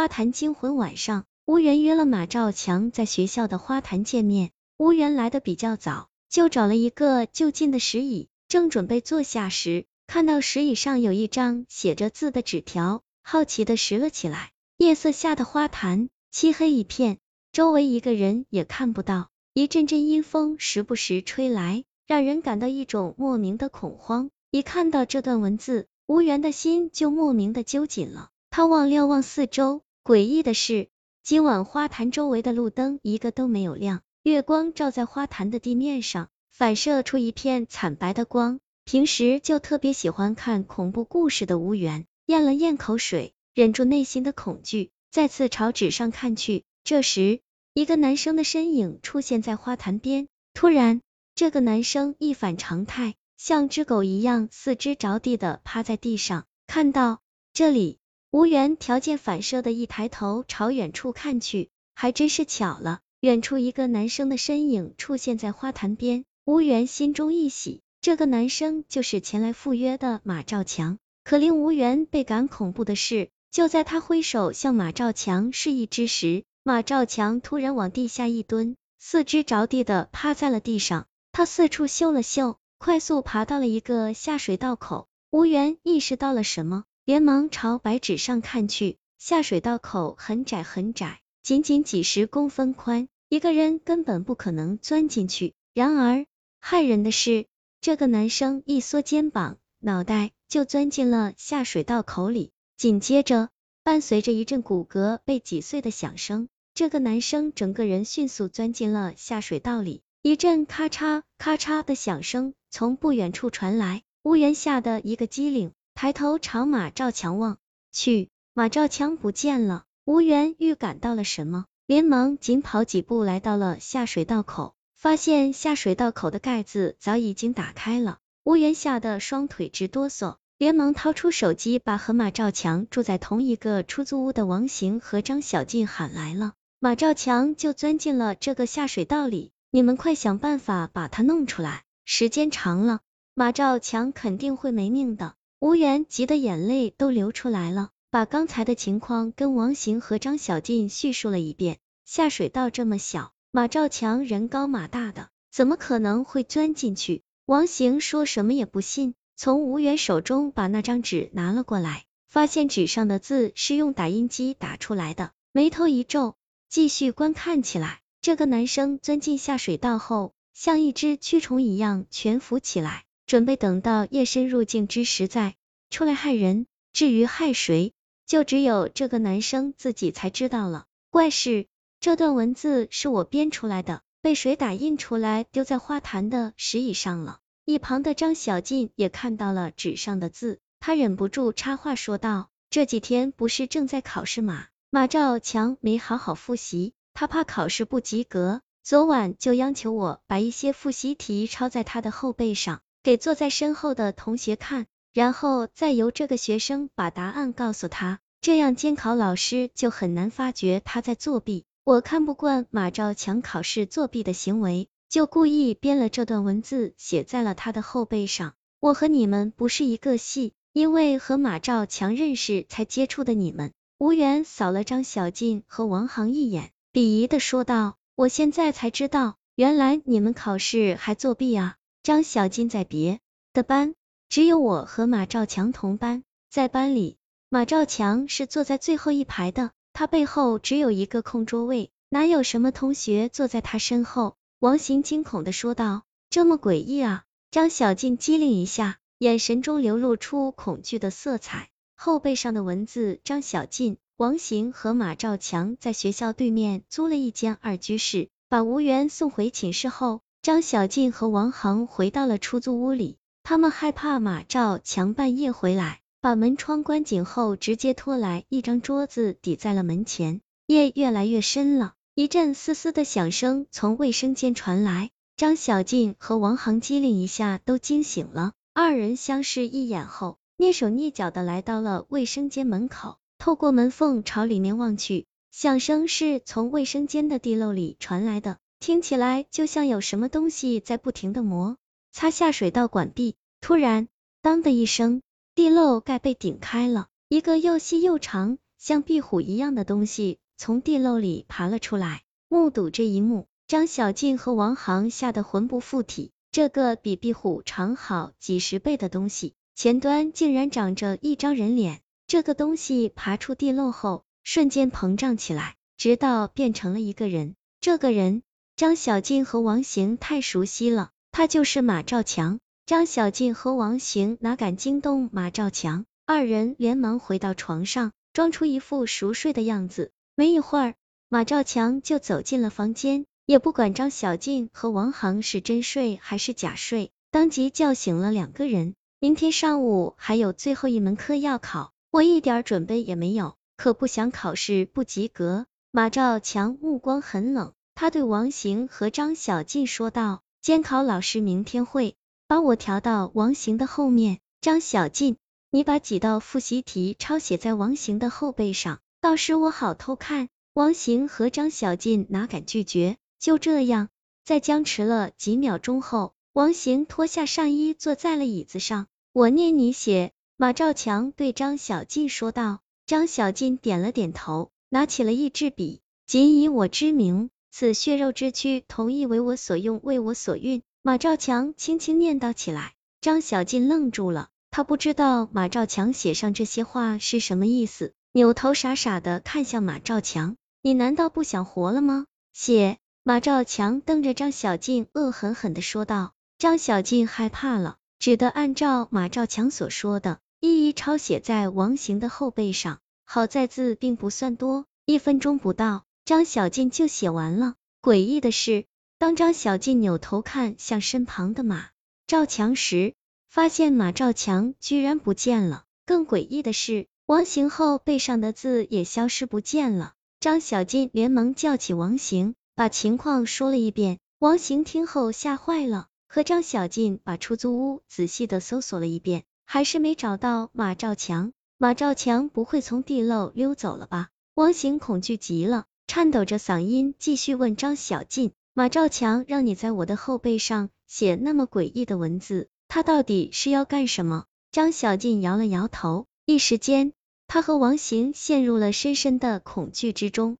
花坛惊魂晚上，乌源约了马兆强在学校的花坛见面。乌源来的比较早，就找了一个就近的石椅，正准备坐下时，看到石椅上有一张写着字的纸条，好奇的拾了起来。夜色下的花坛，漆黑一片，周围一个人也看不到。一阵阵阴风时不时吹来，让人感到一种莫名的恐慌。一看到这段文字，吴源的心就莫名的揪紧了。他望瞭望四周，诡异的是，今晚花坛周围的路灯一个都没有亮，月光照在花坛的地面上，反射出一片惨白的光。平时就特别喜欢看恐怖故事的吴源，咽了咽口水。忍住内心的恐惧，再次朝纸上看去。这时，一个男生的身影出现在花坛边。突然，这个男生一反常态，像只狗一样四肢着地的趴在地上。看到这里，吴缘条件反射的一抬头朝远处看去，还真是巧了，远处一个男生的身影出现在花坛边。吴缘心中一喜，这个男生就是前来赴约的马兆强。可令吴缘倍感恐怖的是。就在他挥手向马兆强示意之时，马兆强突然往地下一蹲，四肢着地的趴在了地上。他四处嗅了嗅，快速爬到了一个下水道口。吴缘意识到了什么，连忙朝白纸上看去。下水道口很窄很窄，仅仅几十公分宽，一个人根本不可能钻进去。然而，骇人的是，这个男生一缩肩膀，脑袋就钻进了下水道口里。紧接着，伴随着一阵骨骼被挤碎的响声，这个男生整个人迅速钻进了下水道里。一阵咔嚓咔嚓的响声从不远处传来，乌源吓得一个机灵，抬头朝马兆强望去，马兆强不见了。吴源预感到了什么，连忙紧跑几步来到了下水道口，发现下水道口的盖子早已经打开了。吴源吓得双腿直哆嗦。连忙掏出手机，把和马兆强住在同一个出租屋的王行和张小静喊来了。马兆强就钻进了这个下水道里，你们快想办法把他弄出来，时间长了，马兆强肯定会没命的。吴源急得眼泪都流出来了，把刚才的情况跟王行和张小静叙述了一遍。下水道这么小，马兆强人高马大的，怎么可能会钻进去？王行说什么也不信。从吴源手中把那张纸拿了过来，发现纸上的字是用打印机打出来的，眉头一皱，继续观看起来。这个男生钻进下水道后，像一只蛆虫一样蜷伏起来，准备等到夜深入静之时再出来害人。至于害谁，就只有这个男生自己才知道了。怪事，这段文字是我编出来的，被谁打印出来丢在花坛的石椅上了？一旁的张小静也看到了纸上的字，她忍不住插话说道：“这几天不是正在考试吗？马兆强没好好复习，他怕考试不及格，昨晚就央求我把一些复习题抄在他的后背上，给坐在身后的同学看，然后再由这个学生把答案告诉他，这样监考老师就很难发觉他在作弊。我看不惯马兆强考试作弊的行为。”就故意编了这段文字，写在了他的后背上。我和你们不是一个系，因为和马兆强认识才接触的你们。吴源扫了张小静和王航一眼，鄙夷的说道：“我现在才知道，原来你们考试还作弊啊！”张小静在别的班，只有我和马兆强同班，在班里，马兆强是坐在最后一排的，他背后只有一个空桌位，哪有什么同学坐在他身后？王行惊恐的说道：“这么诡异啊！”张小静机灵一下，眼神中流露出恐惧的色彩。后背上的文字：张小静、王行和马兆强在学校对面租了一间二居室。把吴源送回寝室后，张小静和王航回到了出租屋里。他们害怕马兆强半夜回来，把门窗关紧后，直接拖来一张桌子抵在了门前。夜越来越深了。一阵嘶嘶的响声从卫生间传来，张小静和王航机灵一下都惊醒了，二人相视一眼后，蹑手蹑脚的来到了卫生间门口，透过门缝朝里面望去，响声是从卫生间的地漏里传来的，听起来就像有什么东西在不停的摩擦下水道管壁。突然，当的一声，地漏盖被顶开了，一个又细又长。像壁虎一样的东西从地漏里爬了出来。目睹这一幕，张小静和王航吓得魂不附体。这个比壁虎长好几十倍的东西，前端竟然长着一张人脸。这个东西爬出地漏后，瞬间膨胀起来，直到变成了一个人。这个人，张小静和王行太熟悉了，他就是马兆强。张小静和王行哪敢惊动马兆强，二人连忙回到床上，装出一副熟睡的样子。没一会儿，马兆强就走进了房间，也不管张小静和王航是真睡还是假睡，当即叫醒了两个人。明天上午还有最后一门课要考，我一点准备也没有，可不想考试不及格。马兆强目光很冷，他对王行和张小静说道：“监考老师明天会。”把我调到王行的后面，张小静，你把几道复习题抄写在王行的后背上，到时我好偷看。王行和张小静哪敢拒绝？就这样，在僵持了几秒钟后，王行脱下上衣坐在了椅子上。我念你写。马兆强对张小静说道。张小静点了点头，拿起了一支笔。仅以我之名，此血肉之躯，同意为我所用，为我所运。马兆强轻轻念叨起来，张小静愣住了，他不知道马兆强写上这些话是什么意思，扭头傻傻的看向马兆强，你难道不想活了吗？写。马兆强瞪着张小静，恶狠狠的说道。张小静害怕了，只得按照马兆强所说的，一一抄写在王行的后背上。好在字并不算多，一分钟不到，张小静就写完了。诡异的是。当张小静扭头看向身旁的马兆强时，发现马兆强居然不见了。更诡异的是，王行后背上的字也消失不见了。张小静连忙叫起王行，把情况说了一遍。王行听后吓坏了，和张小静把出租屋仔细的搜索了一遍，还是没找到马兆强。马兆强不会从地漏溜走了吧？王行恐惧极了，颤抖着嗓音继续问张小静。马兆强让你在我的后背上写那么诡异的文字，他到底是要干什么？张小静摇了摇头，一时间，他和王行陷入了深深的恐惧之中。